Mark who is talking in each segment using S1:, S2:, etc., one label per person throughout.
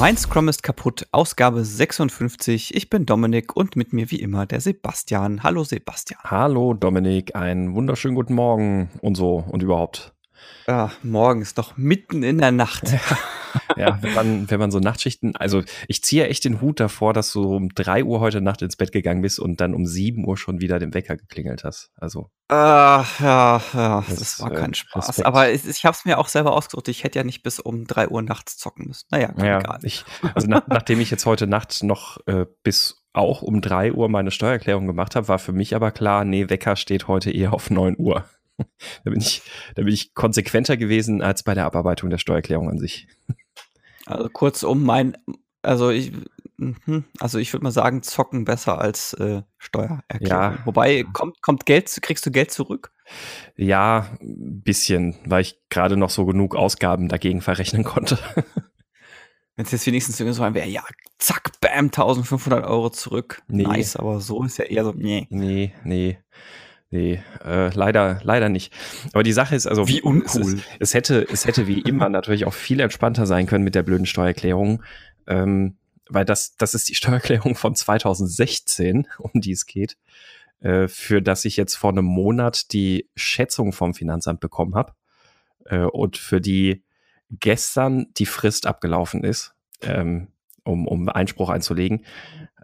S1: Mein Scrum ist kaputt, Ausgabe 56. Ich bin Dominik und mit mir wie immer der Sebastian. Hallo Sebastian.
S2: Hallo Dominik, einen wunderschönen guten Morgen und so und überhaupt.
S1: Ja, morgen ist doch mitten in der Nacht.
S2: ja, wenn man, wenn man so Nachtschichten, also ich ziehe echt den Hut davor, dass du um drei Uhr heute Nacht ins Bett gegangen bist und dann um sieben Uhr schon wieder den Wecker geklingelt hast. Also.
S1: Äh, ja, ja, das, das war kein äh, Spaß. Respekt. Aber ich, ich habe es mir auch selber ausgesucht. Ich hätte ja nicht bis um drei Uhr nachts zocken müssen. Naja,
S2: ja, egal. Ich, also nach, nachdem ich jetzt heute Nacht noch äh, bis auch um drei Uhr meine Steuererklärung gemacht habe, war für mich aber klar, nee, Wecker steht heute eher auf neun Uhr. da, bin ich, da bin ich konsequenter gewesen als bei der Abarbeitung der Steuererklärung an sich.
S1: Also kurzum, mein, also ich, mhm, also ich würde mal sagen, zocken besser als äh, Steuererklärung. Ja. Wobei, kommt, kommt Geld, kriegst du Geld zurück?
S2: Ja, ein bisschen, weil ich gerade noch so genug Ausgaben dagegen verrechnen konnte.
S1: Wenn es jetzt wenigstens so ein wäre, ja, zack, bam, 1500 Euro zurück. Nee. Nice, aber so ist ja eher so, nee.
S2: Nee, nee. Nee, äh, leider, leider nicht. Aber die Sache ist, also
S1: wie uncool.
S2: Es, es, hätte, es hätte wie immer natürlich auch viel entspannter sein können mit der blöden Steuererklärung, ähm, weil das, das ist die Steuererklärung von 2016, um die es geht, äh, für das ich jetzt vor einem Monat die Schätzung vom Finanzamt bekommen habe äh, und für die gestern die Frist abgelaufen ist, ähm, um, um Einspruch einzulegen.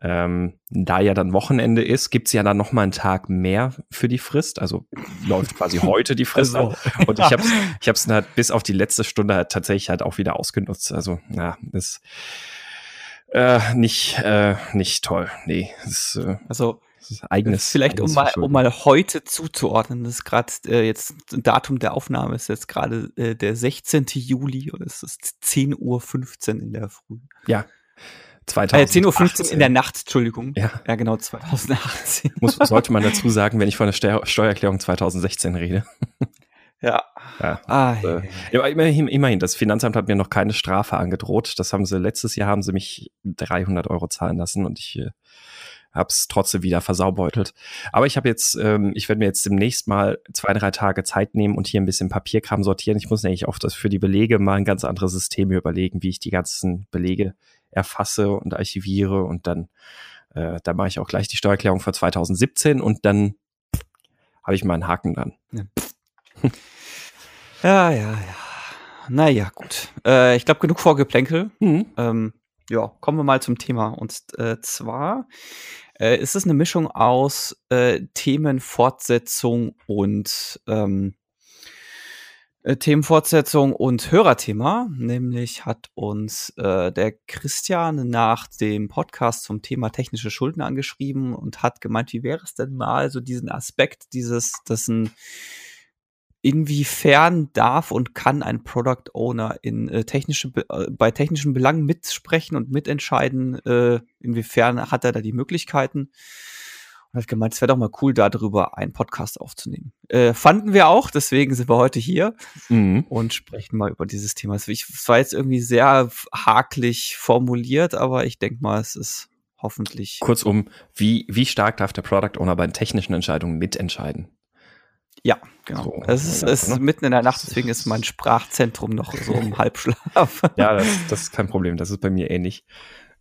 S2: Ähm, da ja dann Wochenende ist, gibt's ja dann noch mal einen Tag mehr für die Frist. Also läuft quasi heute die Frist also, Und ich habe es ich hab's halt bis auf die letzte Stunde halt tatsächlich halt auch wieder ausgenutzt. Also, ja, ist äh, nicht, äh, nicht toll. Nee, ist,
S1: äh, also eigenes. Vielleicht eigenes um mal, um mal heute zuzuordnen, das ist gerade äh, jetzt Datum der Aufnahme ist jetzt gerade äh, der 16. Juli und es ist 10.15 Uhr in der Früh.
S2: Ja,
S1: 2018. Äh, 10.15 Uhr in der Nacht, Entschuldigung. Ja, ja genau, 2018.
S2: Muss, sollte man dazu sagen, wenn ich von der Steuer Steuererklärung 2016 rede.
S1: Ja.
S2: ja. Ah, äh, ja. Immerhin, immerhin, das Finanzamt hat mir noch keine Strafe angedroht. Das haben sie, letztes Jahr haben sie mich 300 Euro zahlen lassen und ich äh, habe es trotzdem wieder versaubeutelt. Aber ich habe jetzt, ähm, ich werde mir jetzt demnächst mal zwei, drei Tage Zeit nehmen und hier ein bisschen Papierkram sortieren. Ich muss nämlich auch das für die Belege mal ein ganz anderes System überlegen, wie ich die ganzen Belege erfasse und archiviere und dann, äh, da mache ich auch gleich die Steuererklärung für 2017 und dann habe ich meinen Haken dann.
S1: Ja, ja, ja. ja. Naja, gut. Äh, ich glaube, genug Vorgeplänkel. Mhm. Ähm, ja, kommen wir mal zum Thema. Und äh, zwar äh, ist es eine Mischung aus äh, Themenfortsetzung und ähm, äh, Themenfortsetzung und Hörerthema. Nämlich hat uns äh, der Christian nach dem Podcast zum Thema technische Schulden angeschrieben und hat gemeint, wie wäre es denn mal so diesen Aspekt dieses, dass ein inwiefern darf und kann ein Product Owner in äh, technische, äh, bei technischen Belangen mitsprechen und mitentscheiden, äh, inwiefern hat er da die Möglichkeiten? Hat gemeint, es wäre doch mal cool, darüber einen Podcast aufzunehmen. Äh, fanden wir auch, deswegen sind wir heute hier mhm. und sprechen mal über dieses Thema. Es war jetzt irgendwie sehr haklich formuliert, aber ich denke mal, es ist hoffentlich.
S2: Kurzum, wie, wie stark darf der Product Owner bei technischen Entscheidungen mitentscheiden?
S1: Ja, genau. So, es ist, ja, ist ne? mitten in der Nacht, deswegen ist mein Sprachzentrum noch so im Halbschlaf.
S2: ja, das, das, ist kein Problem. Das ist bei mir ähnlich.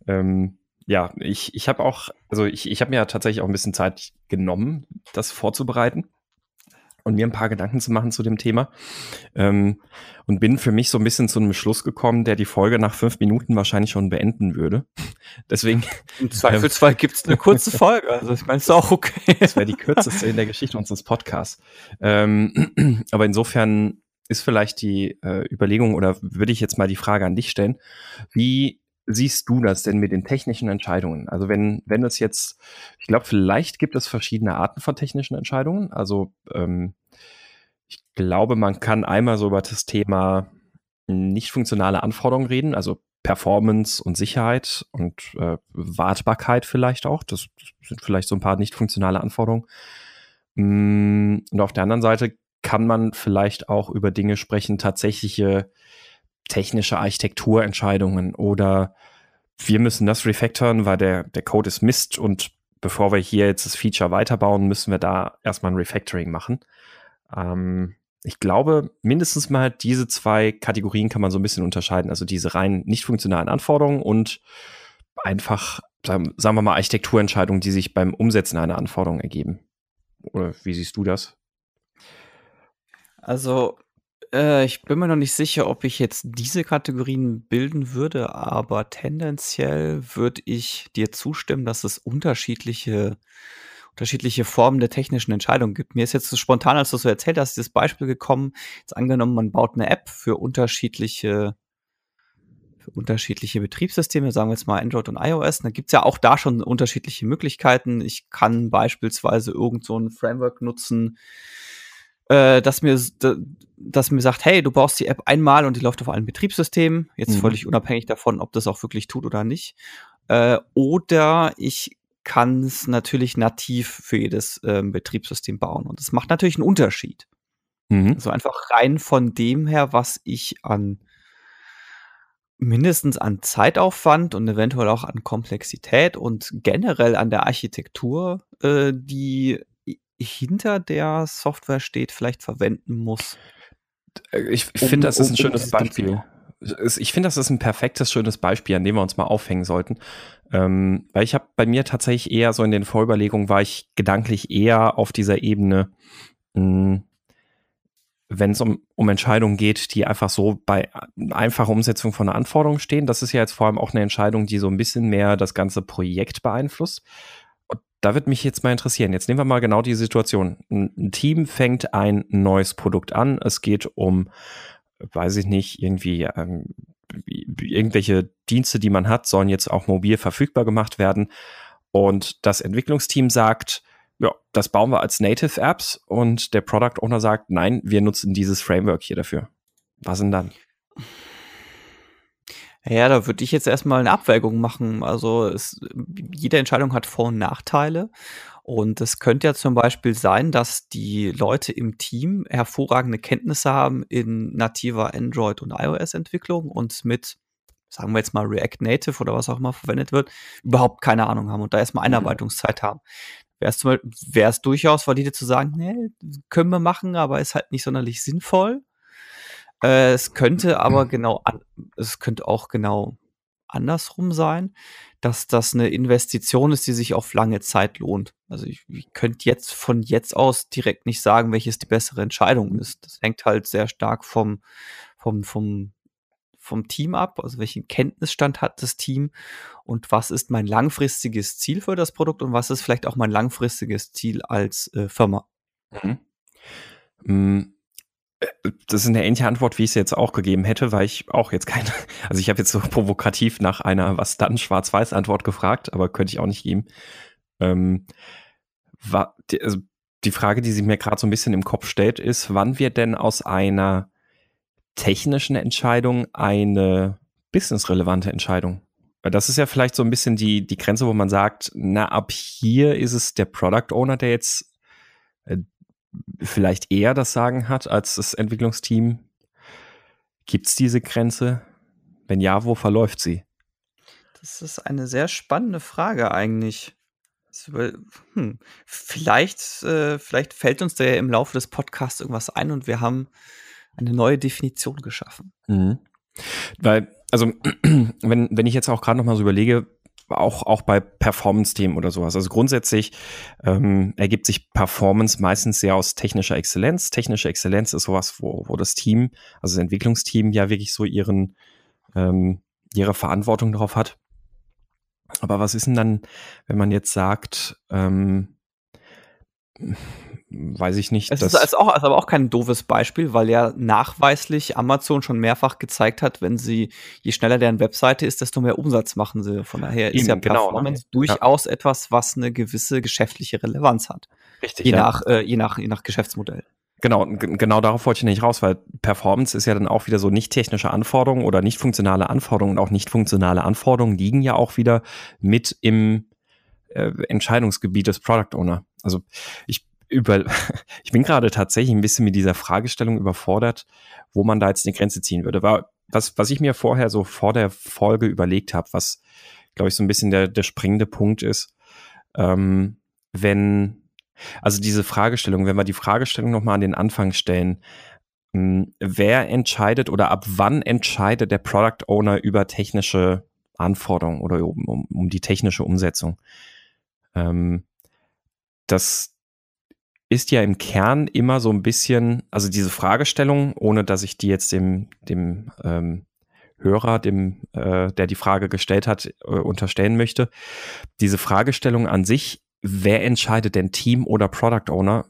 S2: Ähm, ja, ich, ich habe auch, also ich, ich habe mir ja tatsächlich auch ein bisschen Zeit genommen, das vorzubereiten und mir ein paar Gedanken zu machen zu dem Thema. Ähm, und bin für mich so ein bisschen zu einem Schluss gekommen, der die Folge nach fünf Minuten wahrscheinlich schon beenden würde. Deswegen.
S1: Im Zweifelsfall ähm, gibt es eine kurze Folge. Also ich meine, ist auch okay.
S2: Das wäre die kürzeste in der Geschichte unseres Podcasts. Ähm, aber insofern ist vielleicht die äh, Überlegung oder würde ich jetzt mal die Frage an dich stellen. Wie siehst du das denn mit den technischen Entscheidungen? Also wenn, wenn es jetzt, ich glaube, vielleicht gibt es verschiedene Arten von technischen Entscheidungen. Also ähm, ich glaube, man kann einmal so über das Thema nicht funktionale Anforderungen reden, also Performance und Sicherheit und äh, Wartbarkeit vielleicht auch. Das sind vielleicht so ein paar nicht funktionale Anforderungen. Mm, und auf der anderen Seite kann man vielleicht auch über Dinge sprechen, tatsächliche technische Architekturentscheidungen oder wir müssen das refactoren, weil der, der Code ist Mist und bevor wir hier jetzt das Feature weiterbauen, müssen wir da erstmal ein Refactoring machen. Ähm, ich glaube, mindestens mal diese zwei Kategorien kann man so ein bisschen unterscheiden. Also diese rein nicht funktionalen Anforderungen und einfach, sagen, wir mal, Architekturentscheidungen, die sich beim Umsetzen einer Anforderung ergeben. Oder wie siehst du das?
S1: Also, äh, ich bin mir noch nicht sicher, ob ich jetzt diese Kategorien bilden würde, aber tendenziell würde ich dir zustimmen, dass es unterschiedliche unterschiedliche Formen der technischen Entscheidung gibt. Mir ist jetzt so spontan, als du so erzählt hast, dieses Beispiel gekommen, jetzt angenommen, man baut eine App für unterschiedliche für unterschiedliche Betriebssysteme, sagen wir jetzt mal Android und iOS. Da gibt's ja auch da schon unterschiedliche Möglichkeiten. Ich kann beispielsweise irgend so ein Framework nutzen, äh, dass mir dass mir sagt, hey, du brauchst die App einmal und die läuft auf allen Betriebssystemen, jetzt mhm. völlig unabhängig davon, ob das auch wirklich tut oder nicht. Äh, oder ich kann es natürlich nativ für jedes ähm, Betriebssystem bauen. Und das macht natürlich einen Unterschied. Mhm. Also einfach rein von dem her, was ich an mindestens an Zeitaufwand und eventuell auch an Komplexität und generell an der Architektur, äh, die hinter der Software steht, vielleicht verwenden muss.
S2: Ich, ich um, finde, das ist ein schönes Beispiel ich finde, das ist ein perfektes, schönes Beispiel, an dem wir uns mal aufhängen sollten. Ähm, weil ich habe bei mir tatsächlich eher so in den Vorüberlegungen war ich gedanklich eher auf dieser Ebene, hm, wenn es um, um Entscheidungen geht, die einfach so bei einfacher Umsetzung von einer Anforderung stehen. Das ist ja jetzt vor allem auch eine Entscheidung, die so ein bisschen mehr das ganze Projekt beeinflusst. Da wird mich jetzt mal interessieren. Jetzt nehmen wir mal genau die Situation. Ein Team fängt ein neues Produkt an. Es geht um weiß ich nicht, irgendwie ähm, irgendwelche Dienste, die man hat, sollen jetzt auch mobil verfügbar gemacht werden. Und das Entwicklungsteam sagt, ja, das bauen wir als Native Apps und der Product Owner sagt, nein, wir nutzen dieses Framework hier dafür. Was denn dann?
S1: Ja, da würde ich jetzt erstmal eine Abwägung machen. Also es, jede Entscheidung hat Vor- und Nachteile. Und es könnte ja zum Beispiel sein, dass die Leute im Team hervorragende Kenntnisse haben in nativer Android- und iOS-Entwicklung und mit, sagen wir jetzt mal, React Native oder was auch immer verwendet wird, überhaupt keine Ahnung haben und da erstmal mhm. Einarbeitungszeit haben. Wäre es durchaus valide zu sagen, nee, können wir machen, aber ist halt nicht sonderlich sinnvoll. Äh, es könnte aber genau, an, es könnte auch genau andersrum sein, dass das eine Investition ist, die sich auf lange Zeit lohnt. Also ich, ich könnte jetzt von jetzt aus direkt nicht sagen, welches die bessere Entscheidung ist. Das hängt halt sehr stark vom, vom, vom, vom Team ab, also welchen Kenntnisstand hat das Team und was ist mein langfristiges Ziel für das Produkt und was ist vielleicht auch mein langfristiges Ziel als äh, Firma. Mhm.
S2: Das ist eine ähnliche Antwort, wie ich es jetzt auch gegeben hätte, weil ich auch jetzt keine, also ich habe jetzt so provokativ nach einer was dann Schwarz-Weiß-Antwort gefragt, aber könnte ich auch nicht geben. Ähm, war, die, also die Frage, die sich mir gerade so ein bisschen im Kopf stellt, ist, wann wir denn aus einer technischen Entscheidung eine businessrelevante Entscheidung? Das ist ja vielleicht so ein bisschen die, die Grenze, wo man sagt, na, ab hier ist es der Product Owner, der jetzt äh, vielleicht eher das Sagen hat als das Entwicklungsteam? Gibt es diese Grenze? Wenn ja, wo verläuft sie?
S1: Das ist eine sehr spannende Frage eigentlich. Hm, vielleicht, äh, vielleicht fällt uns da ja im Laufe des Podcasts irgendwas ein und wir haben eine neue Definition geschaffen. Mhm.
S2: Weil, also, wenn, wenn ich jetzt auch gerade noch mal so überlege, auch, auch bei Performance-Themen oder sowas. Also grundsätzlich ähm, ergibt sich Performance meistens sehr aus technischer Exzellenz. Technische Exzellenz ist sowas, wo, wo das Team, also das Entwicklungsteam ja wirklich so ihren, ähm, ihre Verantwortung darauf hat. Aber was ist denn dann, wenn man jetzt sagt, ähm, weiß ich nicht.
S1: Es ist, ist, auch, ist aber auch kein doofes Beispiel, weil ja nachweislich Amazon schon mehrfach gezeigt hat, wenn sie, je schneller deren Webseite ist, desto mehr Umsatz machen sie. Von daher Eben, ist ja genau, Performance ne? durchaus ja. etwas, was eine gewisse geschäftliche Relevanz hat. Richtig. Je, ja. nach, äh, je, nach, je nach Geschäftsmodell.
S2: Genau, genau darauf wollte ich nicht raus, weil Performance ist ja dann auch wieder so nicht technische Anforderungen oder nicht funktionale Anforderungen und auch nicht funktionale Anforderungen liegen ja auch wieder mit im äh, Entscheidungsgebiet des Product Owner. Also ich über, ich bin gerade tatsächlich ein bisschen mit dieser Fragestellung überfordert, wo man da jetzt eine Grenze ziehen würde. War, was, was ich mir vorher so vor der Folge überlegt habe, was, glaube ich, so ein bisschen der, der springende Punkt ist, ähm, wenn Also diese Fragestellung, wenn wir die Fragestellung nochmal an den Anfang stellen, hm, wer entscheidet oder ab wann entscheidet der Product Owner über technische Anforderungen oder um, um, um die technische Umsetzung? Ähm, das ist ja im Kern immer so ein bisschen, also diese Fragestellung, ohne dass ich die jetzt dem, dem ähm, Hörer, dem, äh, der die Frage gestellt hat, äh, unterstellen möchte. Diese Fragestellung an sich, wer entscheidet denn Team oder Product Owner,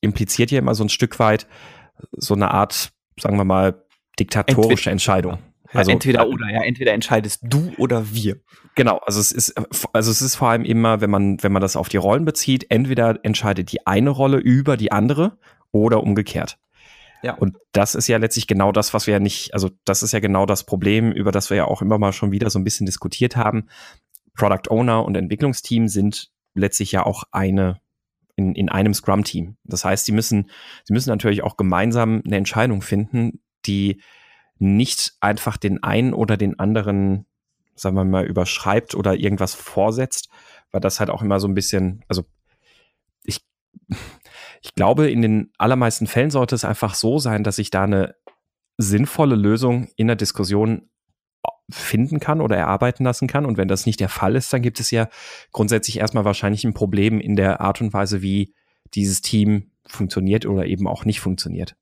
S2: impliziert ja immer so ein Stück weit so eine Art, sagen wir mal, diktatorische Entweder, Entscheidung.
S1: Also, entweder oder, ja, entweder entscheidest du oder wir.
S2: Genau, also es ist, also es ist vor allem immer, wenn man, wenn man das auf die Rollen bezieht, entweder entscheidet die eine Rolle über die andere oder umgekehrt. Ja. Und das ist ja letztlich genau das, was wir ja nicht, also das ist ja genau das Problem, über das wir ja auch immer mal schon wieder so ein bisschen diskutiert haben. Product Owner und Entwicklungsteam sind letztlich ja auch eine in, in einem Scrum-Team. Das heißt, sie müssen, sie müssen natürlich auch gemeinsam eine Entscheidung finden, die nicht einfach den einen oder den anderen, sagen wir mal, überschreibt oder irgendwas vorsetzt, weil das halt auch immer so ein bisschen, also ich, ich glaube, in den allermeisten Fällen sollte es einfach so sein, dass ich da eine sinnvolle Lösung in der Diskussion finden kann oder erarbeiten lassen kann. Und wenn das nicht der Fall ist, dann gibt es ja grundsätzlich erstmal wahrscheinlich ein Problem in der Art und Weise, wie dieses Team funktioniert oder eben auch nicht funktioniert.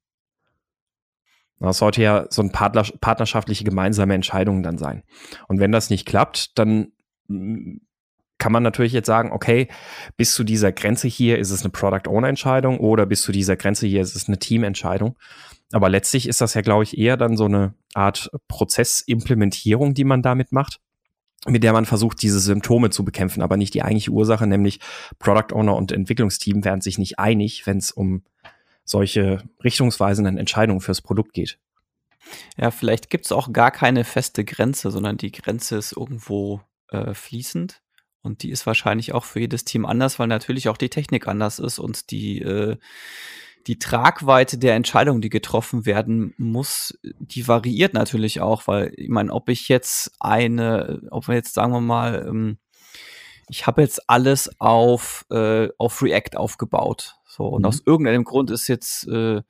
S2: Das sollte ja so ein partnerschaftliche gemeinsame Entscheidung dann sein. Und wenn das nicht klappt, dann kann man natürlich jetzt sagen, okay, bis zu dieser Grenze hier ist es eine Product-Owner-Entscheidung oder bis zu dieser Grenze hier ist es eine Team-Entscheidung. Aber letztlich ist das ja, glaube ich, eher dann so eine Art Prozessimplementierung, die man damit macht, mit der man versucht, diese Symptome zu bekämpfen, aber nicht die eigentliche Ursache, nämlich Product Owner und Entwicklungsteam werden sich nicht einig, wenn es um solche richtungsweisenden Entscheidungen fürs Produkt geht.
S1: Ja, vielleicht gibt es auch gar keine feste Grenze, sondern die Grenze ist irgendwo äh, fließend. Und die ist wahrscheinlich auch für jedes Team anders, weil natürlich auch die Technik anders ist und die, äh, die Tragweite der Entscheidungen, die getroffen werden muss, die variiert natürlich auch, weil ich meine, ob ich jetzt eine, ob wir jetzt sagen wir mal, ähm, ich habe jetzt alles auf, äh, auf React aufgebaut. So, und mhm. aus irgendeinem Grund ist jetzt äh,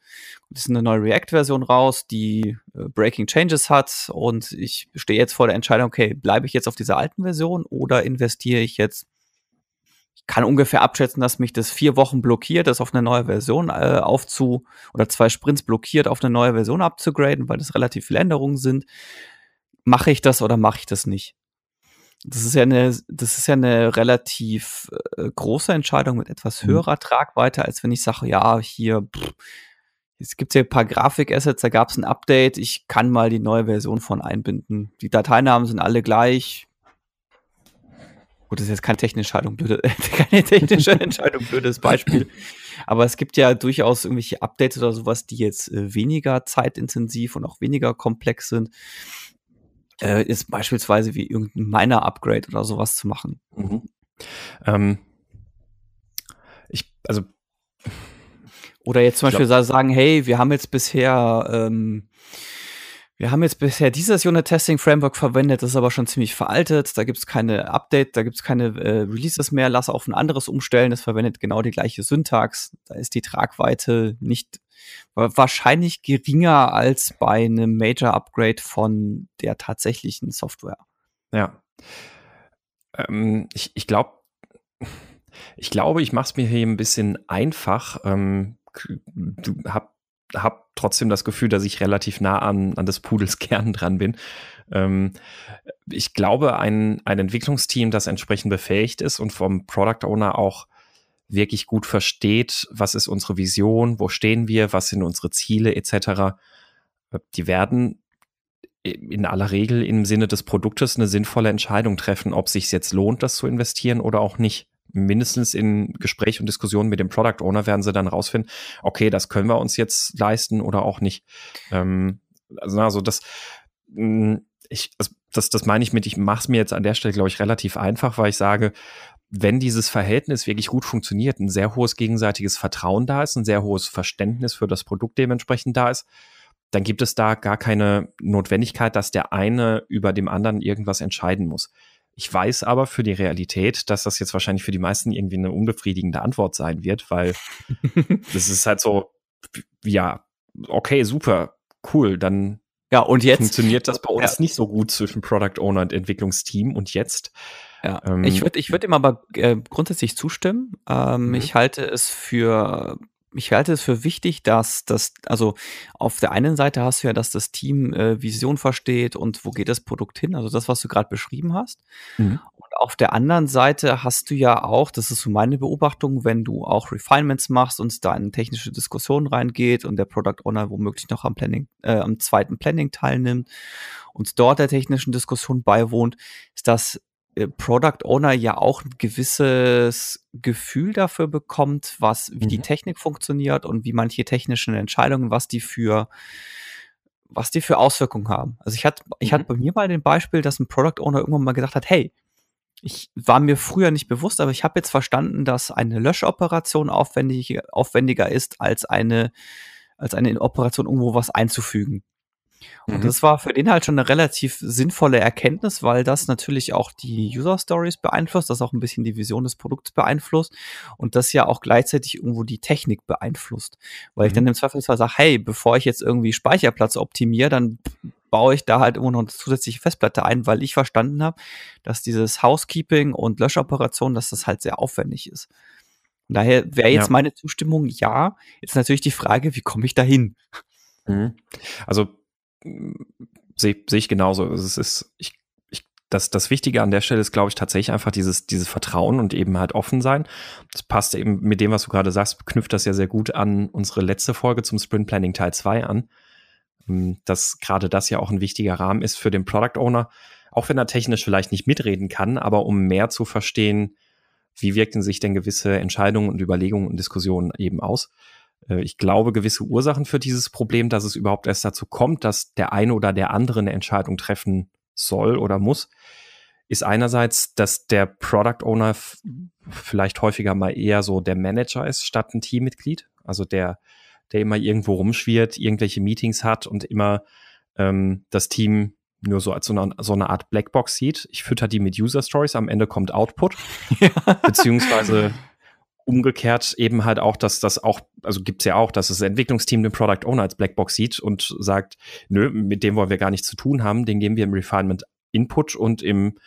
S1: ist eine neue React-Version raus, die äh, Breaking Changes hat. Und ich stehe jetzt vor der Entscheidung, okay, bleibe ich jetzt auf dieser alten Version oder investiere ich jetzt? Ich kann ungefähr abschätzen, dass mich das vier Wochen blockiert, das auf eine neue Version äh, aufzu oder zwei Sprints blockiert, auf eine neue Version abzugraden, weil das relativ viele Änderungen sind. Mache ich das oder mache ich das nicht? Das ist ja eine, das ist ja eine relativ äh, große Entscheidung mit etwas mhm. höherer mhm. Tragweite, als wenn ich sage, ja, hier, pff, jetzt gibt es hier ein paar Grafik-Assets, da gab es ein Update, ich kann mal die neue Version von einbinden. Die Dateinamen sind alle gleich. Gut, das ist jetzt keine technische Entscheidung, blöde, keine technische Entscheidung, blödes Beispiel. Aber es gibt ja durchaus irgendwelche Updates oder sowas, die jetzt äh, weniger zeitintensiv und auch weniger komplex sind äh, ist beispielsweise wie irgendein Miner-Upgrade oder sowas zu machen. Mhm. Ähm,
S2: ich, also
S1: oder jetzt zum Beispiel glaub, sagen, hey, wir haben jetzt bisher ähm, wir haben jetzt bisher dieses Unit-Testing-Framework verwendet, das ist aber schon ziemlich veraltet. Da gibt es keine Update, da gibt es keine äh, Releases mehr. Lass auf ein anderes umstellen. Das verwendet genau die gleiche Syntax. Da ist die Tragweite nicht wahrscheinlich geringer als bei einem Major-Upgrade von der tatsächlichen Software.
S2: Ja. Ähm, ich, ich glaube, ich glaube, ich mache es mir hier ein bisschen einfach. Ähm, du hab, hab trotzdem das Gefühl, dass ich relativ nah an, an des Pudels Kern dran bin. Ähm, ich glaube, ein, ein Entwicklungsteam, das entsprechend befähigt ist und vom Product Owner auch wirklich gut versteht, was ist unsere Vision, wo stehen wir, was sind unsere Ziele etc., die werden in aller Regel im Sinne des Produktes eine sinnvolle Entscheidung treffen, ob sich jetzt lohnt, das zu investieren oder auch nicht. Mindestens in Gespräch und Diskussion mit dem Product Owner werden sie dann rausfinden, okay, das können wir uns jetzt leisten oder auch nicht. Ähm, also, also das, mm, ich, das, das meine ich mit, ich mache es mir jetzt an der Stelle, glaube ich, relativ einfach, weil ich sage, wenn dieses Verhältnis wirklich gut funktioniert, ein sehr hohes gegenseitiges Vertrauen da ist, ein sehr hohes Verständnis für das Produkt dementsprechend da ist, dann gibt es da gar keine Notwendigkeit, dass der eine über dem anderen irgendwas entscheiden muss. Ich weiß aber für die Realität, dass das jetzt wahrscheinlich für die meisten irgendwie eine unbefriedigende Antwort sein wird, weil das ist halt so, ja, okay, super, cool, dann
S1: ja, und jetzt
S2: funktioniert das bei uns ja. nicht so gut zwischen Product Owner und Entwicklungsteam und jetzt.
S1: Ja, ähm, ich würde ich würd ihm aber äh, grundsätzlich zustimmen. Ähm, mhm. Ich halte es für ich halte es für wichtig, dass das, also auf der einen Seite hast du ja, dass das Team äh, Vision versteht und wo geht das Produkt hin, also das, was du gerade beschrieben hast. Mhm. Und auf der anderen Seite hast du ja auch, das ist so meine Beobachtung, wenn du auch Refinements machst und da in technische Diskussionen reingeht und der Product Owner womöglich noch am Planning, äh, am zweiten Planning teilnimmt und dort der technischen Diskussion beiwohnt, ist das Product Owner ja auch ein gewisses Gefühl dafür bekommt, was, wie mhm. die Technik funktioniert und wie manche technischen Entscheidungen, was die für, was die für Auswirkungen haben. Also ich hatte, ich mhm. hatte bei mir mal den Beispiel, dass ein Product Owner irgendwann mal gedacht hat, hey, ich war mir früher nicht bewusst, aber ich habe jetzt verstanden, dass eine Löschoperation aufwendig, aufwendiger ist als eine, als eine Operation, irgendwo was einzufügen. Und mhm. das war für den halt schon eine relativ sinnvolle Erkenntnis, weil das natürlich auch die User Stories beeinflusst, das auch ein bisschen die Vision des Produkts beeinflusst und das ja auch gleichzeitig irgendwo die Technik beeinflusst. Weil mhm. ich dann im Zweifelsfall sage, hey, bevor ich jetzt irgendwie Speicherplatz optimiere, dann baue ich da halt immer noch eine zusätzliche Festplatte ein, weil ich verstanden habe, dass dieses Housekeeping und Löschoperation, dass das halt sehr aufwendig ist. Und daher wäre jetzt ja. meine Zustimmung ja. Jetzt natürlich die Frage, wie komme ich da hin?
S2: Mhm. Also sehe seh ich genauso. Es ist, ich, ich, das, das Wichtige an der Stelle ist, glaube ich, tatsächlich einfach dieses, dieses Vertrauen und eben halt offen sein. Das passt eben mit dem, was du gerade sagst, knüpft das ja sehr gut an unsere letzte Folge zum Sprint Planning Teil 2 an. Ähm, dass gerade das ja auch ein wichtiger Rahmen ist für den Product Owner, auch wenn er technisch vielleicht nicht mitreden kann, aber um mehr zu verstehen, wie wirken sich denn gewisse Entscheidungen und Überlegungen und Diskussionen eben aus ich glaube, gewisse Ursachen für dieses Problem, dass es überhaupt erst dazu kommt, dass der eine oder der andere eine Entscheidung treffen soll oder muss, ist einerseits, dass der Product Owner vielleicht häufiger mal eher so der Manager ist statt ein Teammitglied. Also der, der immer irgendwo rumschwirrt, irgendwelche Meetings hat und immer ähm, das Team nur so als so eine, so eine Art Blackbox sieht. Ich fütter die mit User Stories, am Ende kommt Output. Ja. Beziehungsweise umgekehrt eben halt auch, dass das auch, also gibt's ja auch, dass das Entwicklungsteam den Product Owner als Blackbox sieht und sagt, nö, mit dem wollen wir gar nichts zu tun haben, den geben wir im Refinement Input und im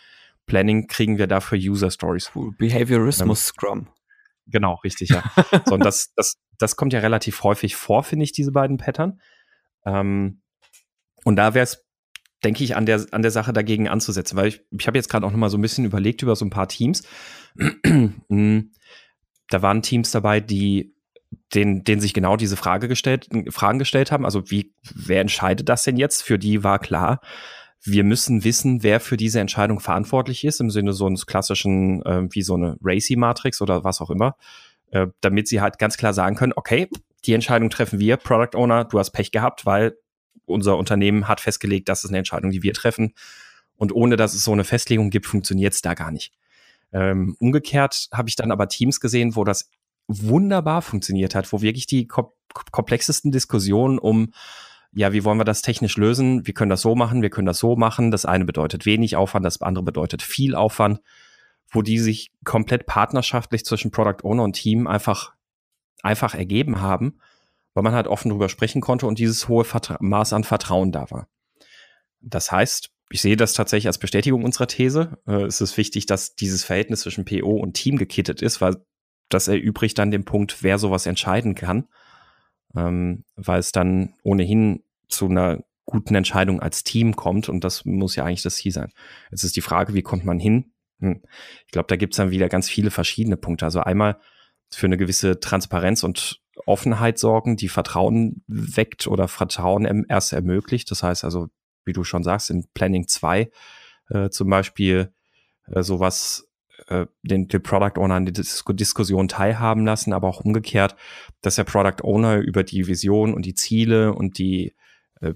S2: Planning kriegen wir dafür User Stories.
S1: Behaviorismus ähm, Scrum.
S2: Genau, richtig, ja. so, und das, das, das kommt ja relativ häufig vor, finde ich, diese beiden Pattern. Ähm, und da wäre es, denke ich, an der, an der Sache dagegen anzusetzen, weil ich, ich habe jetzt gerade auch noch mal so ein bisschen überlegt über so ein paar Teams. Da waren Teams dabei, die den, denen sich genau diese Frage gestellt, Fragen gestellt haben. Also wie, wer entscheidet das denn jetzt? Für die war klar, wir müssen wissen, wer für diese Entscheidung verantwortlich ist, im Sinne so eines klassischen, äh, wie so eine Racy-Matrix oder was auch immer, äh, damit sie halt ganz klar sagen können, okay, die Entscheidung treffen wir, Product Owner, du hast Pech gehabt, weil unser Unternehmen hat festgelegt, das ist eine Entscheidung, die wir treffen. Und ohne dass es so eine Festlegung gibt, funktioniert es da gar nicht. Ähm, umgekehrt habe ich dann aber Teams gesehen, wo das wunderbar funktioniert hat, wo wirklich die kom komplexesten Diskussionen um ja, wie wollen wir das technisch lösen? Wir können das so machen, wir können das so machen. Das eine bedeutet wenig Aufwand, das andere bedeutet viel Aufwand, wo die sich komplett partnerschaftlich zwischen Product Owner und Team einfach, einfach ergeben haben, weil man halt offen drüber sprechen konnte und dieses hohe Vertra Maß an Vertrauen da war. Das heißt, ich sehe das tatsächlich als Bestätigung unserer These. Äh, es ist wichtig, dass dieses Verhältnis zwischen PO und Team gekittet ist, weil das erübrigt dann den Punkt, wer sowas entscheiden kann, ähm, weil es dann ohnehin zu einer guten Entscheidung als Team kommt und das muss ja eigentlich das Ziel sein. Jetzt ist die Frage, wie kommt man hin? Hm. Ich glaube, da gibt es dann wieder ganz viele verschiedene Punkte. Also einmal für eine gewisse Transparenz und Offenheit sorgen, die Vertrauen weckt oder Vertrauen erst ermöglicht. Das heißt also, wie du schon sagst, in Planning 2 äh, zum Beispiel äh, sowas äh, den, den Product Owner an der Dis Diskussion teilhaben lassen, aber auch umgekehrt, dass der Product Owner über die Vision und die Ziele und die äh,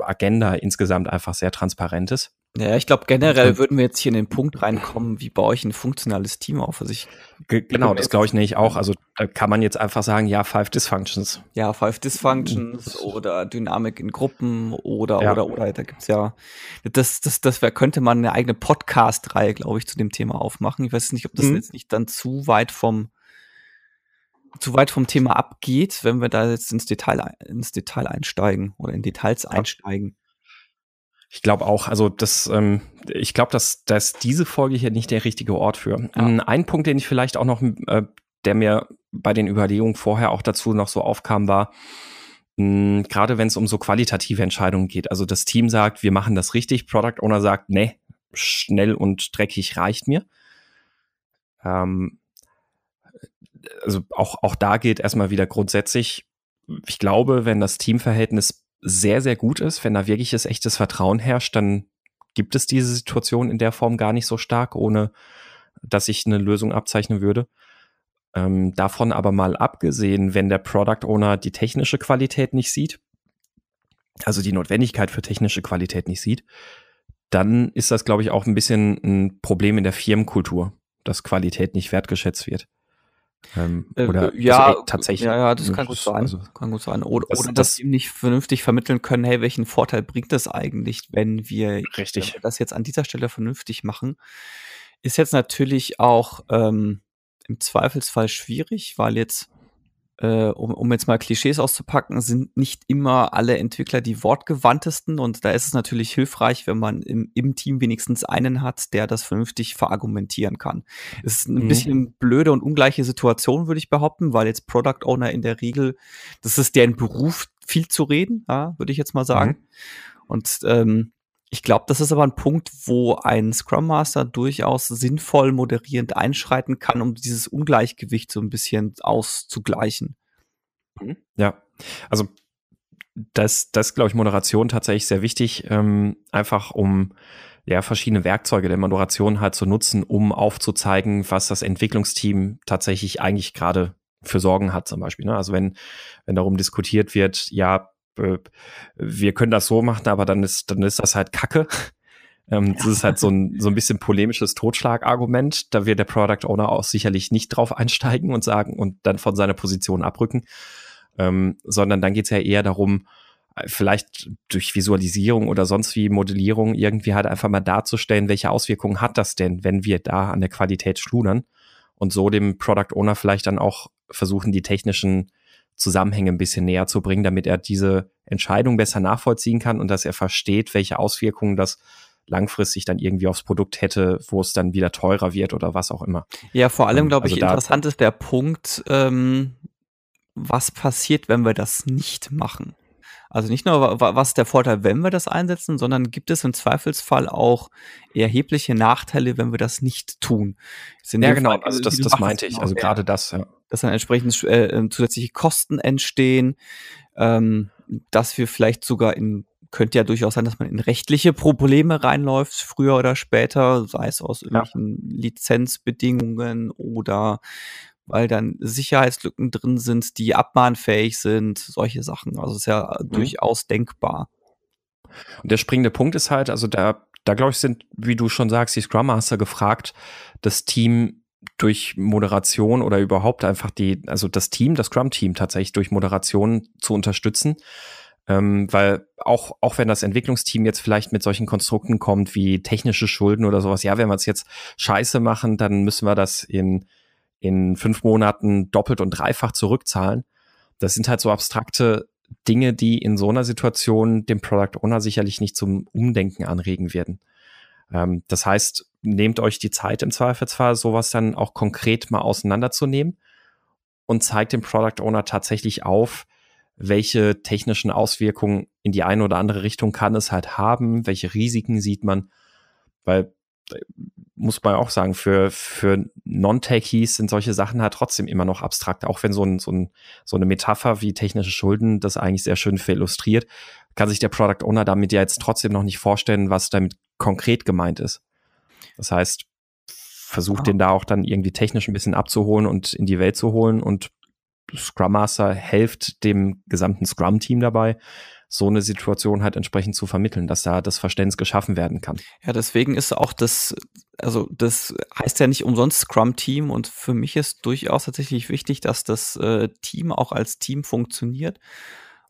S2: Agenda insgesamt einfach sehr transparent ist.
S1: Ja, ich glaube, generell würden wir jetzt hier in den Punkt reinkommen, wie baue ich ein funktionales Team auf? Also ich,
S2: genau, das glaube ich nämlich auch. Also da kann man jetzt einfach sagen, ja, Five Dysfunctions.
S1: Ja, Five Dysfunctions oder Dynamik in Gruppen oder, ja. oder, oder. Da gibt's ja, das, das, das wär, könnte man eine eigene Podcast-Reihe, glaube ich, zu dem Thema aufmachen. Ich weiß nicht, ob das mhm. jetzt nicht dann zu weit vom, zu weit vom Thema abgeht, wenn wir da jetzt ins Detail, ins Detail einsteigen oder in Details ja. einsteigen.
S2: Ich glaube auch, also das, ähm, ich glaube, dass, dass diese Folge hier nicht der richtige Ort für. Ja. Ein Punkt, den ich vielleicht auch noch, äh, der mir bei den Überlegungen vorher auch dazu noch so aufkam, war, gerade wenn es um so qualitative Entscheidungen geht. Also das Team sagt, wir machen das richtig, Product Owner sagt, nee, schnell und dreckig reicht mir. Ähm, also auch, auch da geht erstmal wieder grundsätzlich, ich glaube, wenn das Teamverhältnis sehr, sehr gut ist, wenn da wirkliches echtes Vertrauen herrscht, dann gibt es diese Situation in der Form gar nicht so stark, ohne dass ich eine Lösung abzeichnen würde. Ähm, davon aber mal abgesehen, wenn der Product Owner die technische Qualität nicht sieht, also die Notwendigkeit für technische Qualität nicht sieht, dann ist das, glaube ich, auch ein bisschen ein Problem in der Firmenkultur, dass Qualität nicht wertgeschätzt wird.
S1: Ähm, äh, oder ja, also, ey, tatsächlich. Ja, ja, das kann gut sein. Also, kann gut sein. Oder, das, oder dass das, sie nicht vernünftig vermitteln können, hey, welchen Vorteil bringt das eigentlich, wenn wir,
S2: richtig.
S1: Wenn wir das jetzt an dieser Stelle vernünftig machen, ist jetzt natürlich auch ähm, im Zweifelsfall schwierig, weil jetzt äh, um, um jetzt mal Klischees auszupacken, sind nicht immer alle Entwickler die wortgewandtesten und da ist es natürlich hilfreich, wenn man im, im Team wenigstens einen hat, der das vernünftig verargumentieren kann. Es ist ein mhm. bisschen blöde und ungleiche Situation, würde ich behaupten, weil jetzt Product Owner in der Regel, das ist deren Beruf, viel zu reden, ja, würde ich jetzt mal sagen. Mhm. Und ähm, ich glaube, das ist aber ein Punkt, wo ein Scrum Master durchaus sinnvoll moderierend einschreiten kann, um dieses Ungleichgewicht so ein bisschen auszugleichen.
S2: Mhm. Ja, also das, das glaube ich, Moderation tatsächlich sehr wichtig, ähm, einfach um ja verschiedene Werkzeuge der Moderation halt zu nutzen, um aufzuzeigen, was das Entwicklungsteam tatsächlich eigentlich gerade für Sorgen hat, zum Beispiel. Ne? Also wenn, wenn darum diskutiert wird, ja, wir können das so machen, aber dann ist, dann ist das halt Kacke. Ähm, das ist halt so ein, so ein bisschen polemisches Totschlagargument. Da wird der Product Owner auch sicherlich nicht drauf einsteigen und sagen und dann von seiner Position abrücken. Ähm, sondern dann geht's ja eher darum, äh, vielleicht durch Visualisierung oder sonst wie Modellierung irgendwie halt einfach mal darzustellen, welche Auswirkungen hat das denn, wenn wir da an der Qualität schludern und so dem Product Owner vielleicht dann auch versuchen, die technischen Zusammenhänge ein bisschen näher zu bringen, damit er diese Entscheidung besser nachvollziehen kann und dass er versteht, welche Auswirkungen das langfristig dann irgendwie aufs Produkt hätte, wo es dann wieder teurer wird oder was auch immer.
S1: Ja, vor allem, ähm, glaube also ich, interessant ist der Punkt, ähm, was passiert, wenn wir das nicht machen. Also nicht nur, was ist der Vorteil, wenn wir das einsetzen, sondern gibt es im Zweifelsfall auch erhebliche Nachteile, wenn wir das nicht tun.
S2: Ja, genau, Fall, also das, das meinte ich, also gerade das, ja.
S1: Dass dann entsprechend äh, ähm, zusätzliche Kosten entstehen, ähm, dass wir vielleicht sogar in könnte ja durchaus sein, dass man in rechtliche Probleme reinläuft, früher oder später, sei es aus irgendwelchen ja. Lizenzbedingungen oder weil dann Sicherheitslücken drin sind, die abmahnfähig sind, solche Sachen. Also ist ja mhm. durchaus denkbar.
S2: Und der springende Punkt ist halt, also da, da glaube ich, sind, wie du schon sagst, die Scrum Master gefragt, das Team durch Moderation oder überhaupt einfach die, also das Team, das Scrum-Team tatsächlich durch Moderation zu unterstützen. Ähm, weil auch, auch wenn das Entwicklungsteam jetzt vielleicht mit solchen Konstrukten kommt wie technische Schulden oder sowas, ja, wenn wir es jetzt scheiße machen, dann müssen wir das in in fünf Monaten doppelt und dreifach zurückzahlen. Das sind halt so abstrakte Dinge, die in so einer Situation dem Product Owner sicherlich nicht zum Umdenken anregen werden. Ähm, das heißt, nehmt euch die Zeit im Zweifelsfall, sowas dann auch konkret mal auseinanderzunehmen und zeigt dem Product Owner tatsächlich auf, welche technischen Auswirkungen in die eine oder andere Richtung kann es halt haben, welche Risiken sieht man, weil muss man auch sagen, für, für Non-Techies sind solche Sachen halt trotzdem immer noch abstrakt. Auch wenn so, ein, so, ein, so eine Metapher wie technische Schulden das eigentlich sehr schön illustriert, kann sich der Product Owner damit ja jetzt trotzdem noch nicht vorstellen, was damit konkret gemeint ist. Das heißt, versucht oh. den da auch dann irgendwie technisch ein bisschen abzuholen und in die Welt zu holen und Scrum Master hilft dem gesamten Scrum-Team dabei, so eine Situation halt entsprechend zu vermitteln, dass da das Verständnis geschaffen werden kann.
S1: Ja, deswegen ist auch das, also das heißt ja nicht umsonst Scrum-Team und für mich ist durchaus tatsächlich wichtig, dass das äh, Team auch als Team funktioniert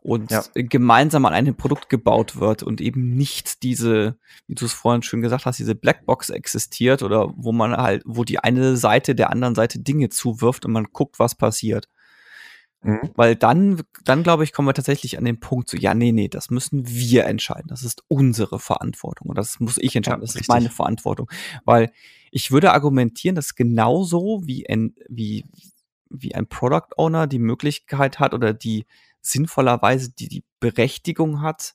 S1: und ja. gemeinsam an einem Produkt gebaut wird und eben nicht diese, wie du es vorhin schön gesagt hast, diese Blackbox existiert oder wo man halt, wo die eine Seite der anderen Seite Dinge zuwirft und man guckt, was passiert. Mhm. Weil dann, dann glaube ich, kommen wir tatsächlich an den Punkt so, ja, nee, nee, das müssen wir entscheiden. Das ist unsere Verantwortung und das muss ich entscheiden. Ja, das richtig. ist meine Verantwortung. Weil ich würde argumentieren, dass genauso wie ein, wie, wie ein Product Owner die Möglichkeit hat oder die sinnvollerweise die, die Berechtigung hat,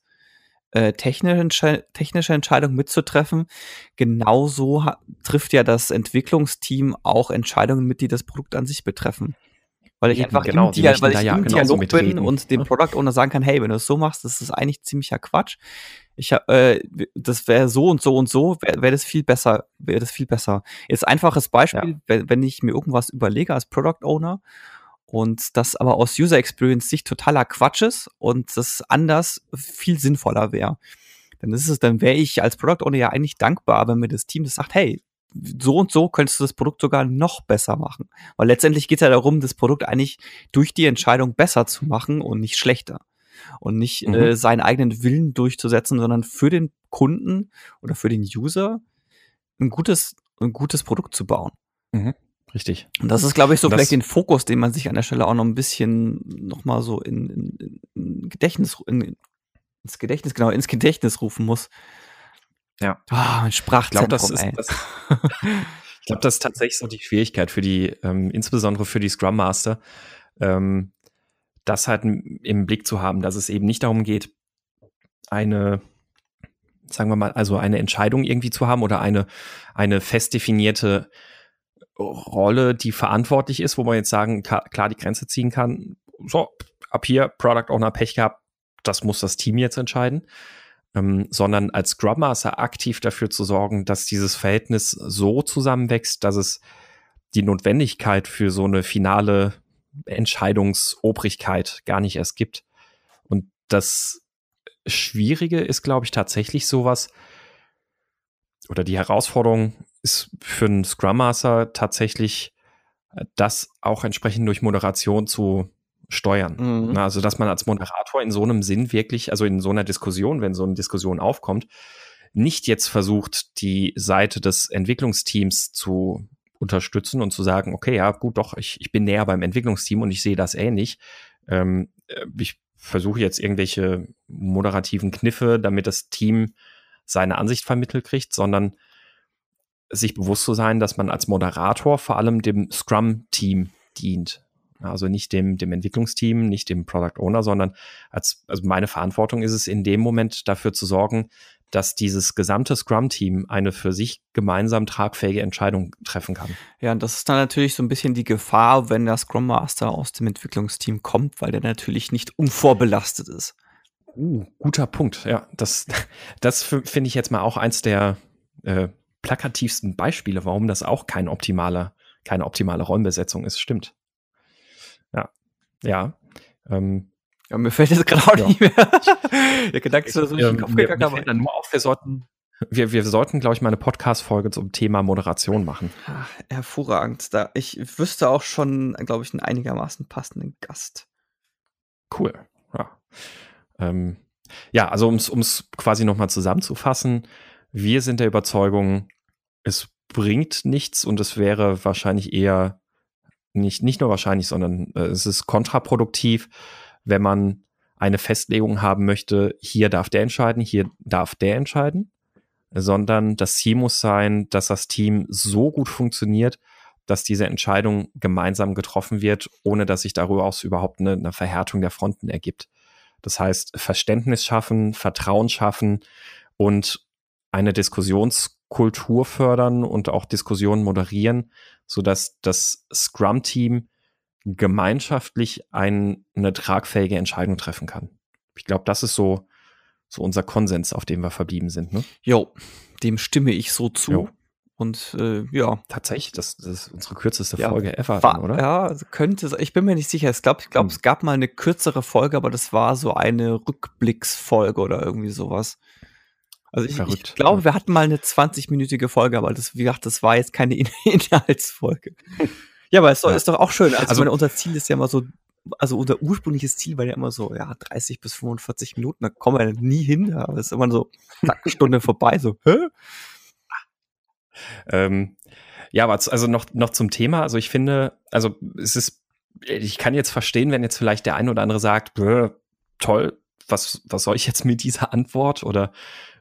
S1: äh, technische, technische Entscheidungen mitzutreffen. Genauso trifft ja das Entwicklungsteam auch Entscheidungen mit, die das Produkt an sich betreffen. Weil ich einfach genau, im, Dia weil ich ja im Dialog bin reden. und dem ne? Product Owner sagen kann, hey, wenn du es so machst, das ist eigentlich ziemlicher Quatsch. Ich hab, äh, das wäre so und so und so, wäre wär das viel besser, wäre das viel besser. Jetzt einfaches Beispiel, ja. wenn, wenn ich mir irgendwas überlege als Product Owner und das aber aus User Experience Sicht totaler Quatsch ist und das anders viel sinnvoller wäre. Dann ist es, dann wäre ich als Product Owner ja eigentlich dankbar, wenn mir das Team das sagt, hey, so und so könntest du das Produkt sogar noch besser machen. Weil letztendlich geht es ja darum, das Produkt eigentlich durch die Entscheidung besser zu machen und nicht schlechter. Und nicht mhm. äh, seinen eigenen Willen durchzusetzen, sondern für den Kunden oder für den User ein gutes, ein gutes Produkt zu bauen.
S2: Mhm. Richtig.
S1: Und das ist, glaube ich, so das vielleicht den Fokus, den man sich an der Stelle auch noch ein bisschen noch mal so in, in, in Gedächtnis, in, ins Gedächtnis, genau, ins Gedächtnis rufen muss.
S2: Ja.
S1: Oh, mein Sprachzentrum,
S2: ich glaube, das, ist, das, ich glaube, das ist tatsächlich so die Schwierigkeit für die, ähm, insbesondere für die Scrum Master, ähm, das halt im Blick zu haben, dass es eben nicht darum geht, eine, sagen wir mal, also eine Entscheidung irgendwie zu haben oder eine, eine fest definierte Rolle, die verantwortlich ist, wo man jetzt sagen, klar die Grenze ziehen kann. So, ab hier Product Owner Pech gehabt, das muss das Team jetzt entscheiden. Ähm, sondern als Scrum Master aktiv dafür zu sorgen, dass dieses Verhältnis so zusammenwächst, dass es die Notwendigkeit für so eine finale Entscheidungsobrigkeit gar nicht erst gibt. Und das Schwierige ist, glaube ich, tatsächlich sowas, oder die Herausforderung ist für einen Scrum Master tatsächlich, äh, das auch entsprechend durch Moderation zu steuern. Mhm. Also, dass man als Moderator in so einem Sinn wirklich, also in so einer Diskussion, wenn so eine Diskussion aufkommt, nicht jetzt versucht, die Seite des Entwicklungsteams zu unterstützen und zu sagen, okay, ja, gut, doch, ich, ich bin näher beim Entwicklungsteam und ich sehe das ähnlich. Ähm, äh, ich versuche jetzt irgendwelche moderativen Kniffe, damit das Team seine Ansicht vermittelt kriegt, sondern sich bewusst zu sein, dass man als Moderator vor allem dem Scrum-Team dient. Also nicht dem, dem Entwicklungsteam, nicht dem Product Owner, sondern als, also meine Verantwortung ist es in dem Moment dafür zu sorgen, dass dieses gesamte Scrum-Team eine für sich gemeinsam tragfähige Entscheidung treffen kann.
S1: Ja, und das ist dann natürlich so ein bisschen die Gefahr, wenn der Scrum Master aus dem Entwicklungsteam kommt, weil der natürlich nicht unvorbelastet ist.
S2: Uh, guter Punkt. Ja, das, das finde ich jetzt mal auch eins der äh, plakativsten Beispiele, warum das auch kein optimaler, keine optimale Räumbesetzung ist. Stimmt. Ja. Ja. Ähm,
S1: ja, mir fällt jetzt gerade auch ja. nicht mehr.
S2: Der Gedanke ist so nicht ähm, Kopf gegangen, mir dann nur auf, wir sollten, wir, wir sollten, glaube ich, mal eine Podcast-Folge zum Thema Moderation machen.
S1: Ach, hervorragend. Da, ich wüsste auch schon, glaube ich, einen einigermaßen passenden Gast.
S2: Cool. Ja, ähm, ja also um es quasi nochmal zusammenzufassen, wir sind der Überzeugung, es bringt nichts und es wäre wahrscheinlich eher nicht, nicht nur wahrscheinlich, sondern äh, es ist kontraproduktiv, wenn man eine Festlegung haben möchte, hier darf der entscheiden, hier darf der entscheiden, sondern das Ziel muss sein, dass das Team so gut funktioniert, dass diese Entscheidung gemeinsam getroffen wird, ohne dass sich darüber aus überhaupt eine, eine Verhärtung der Fronten ergibt. Das heißt, Verständnis schaffen, Vertrauen schaffen und eine Diskussionskultur fördern und auch Diskussionen moderieren, so dass das Scrum-Team gemeinschaftlich ein, eine tragfähige Entscheidung treffen kann. Ich glaube, das ist so, so unser Konsens, auf dem wir verblieben sind. Ne?
S1: Jo, dem stimme ich so zu. Jo. Und äh, ja.
S2: Tatsächlich, das, das ist unsere kürzeste ja, Folge ever, war, oder?
S1: Ja, also könnte Ich bin mir nicht sicher. Ich glaube, ich glaub, hm. es gab mal eine kürzere Folge, aber das war so eine Rückblicksfolge oder irgendwie sowas. Also ich, ich glaube, wir hatten mal eine 20-minütige Folge, aber das, wie gesagt, das war jetzt keine In Inhaltsfolge. ja, aber es ist doch, ist doch auch schön. Also, also meine, unser Ziel ist ja immer so, also unser ursprüngliches Ziel war ja immer so, ja, 30 bis 45 Minuten, da kommen wir ja nie hin. Aber es ist immer so, zack, Stunde vorbei, so, hä?
S2: Ähm, ja, aber also noch, noch zum Thema. Also ich finde, also es ist, ich kann jetzt verstehen, wenn jetzt vielleicht der eine oder andere sagt, toll, was, was soll ich jetzt mit dieser Antwort oder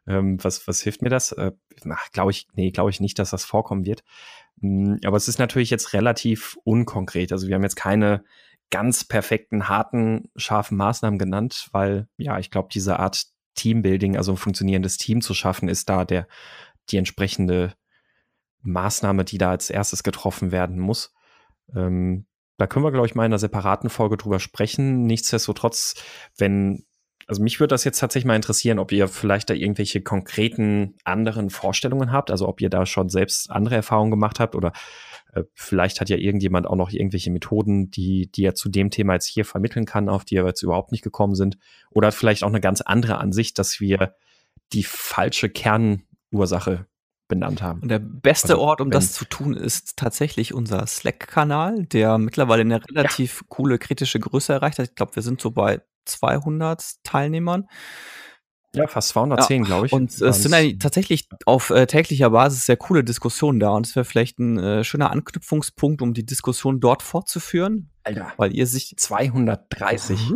S2: ähm, was, was hilft mir das? Äh, glaube ich, nee, glaube ich nicht, dass das vorkommen wird. Hm, aber es ist natürlich jetzt relativ unkonkret. Also wir haben jetzt keine ganz perfekten, harten, scharfen Maßnahmen genannt, weil ja, ich glaube, diese Art Teambuilding, also ein funktionierendes Team zu schaffen, ist da der, die entsprechende Maßnahme, die da als erstes getroffen werden muss. Ähm, da können wir, glaube ich, mal in einer separaten Folge drüber sprechen. Nichtsdestotrotz, wenn, also mich würde das jetzt tatsächlich mal interessieren, ob ihr vielleicht da irgendwelche konkreten anderen Vorstellungen habt, also ob ihr da schon selbst andere Erfahrungen gemacht habt oder äh, vielleicht hat ja irgendjemand auch noch irgendwelche Methoden, die, die er zu dem Thema jetzt hier vermitteln kann, auf die er jetzt überhaupt nicht gekommen sind. Oder vielleicht auch eine ganz andere Ansicht, dass wir die falsche Kernursache benannt haben.
S1: Und der beste also, Ort, um das zu tun, ist tatsächlich unser Slack-Kanal, der mittlerweile eine relativ ja. coole kritische Größe erreicht hat. Ich glaube, wir sind so bei 200 Teilnehmern.
S2: Ja, fast 210, ja. glaube ich.
S1: Und es sind eigentlich tatsächlich auf äh, täglicher Basis sehr coole Diskussionen da. Und es wäre vielleicht ein äh, schöner Anknüpfungspunkt, um die Diskussion dort fortzuführen.
S2: Alter.
S1: Weil ihr sich.
S2: 230.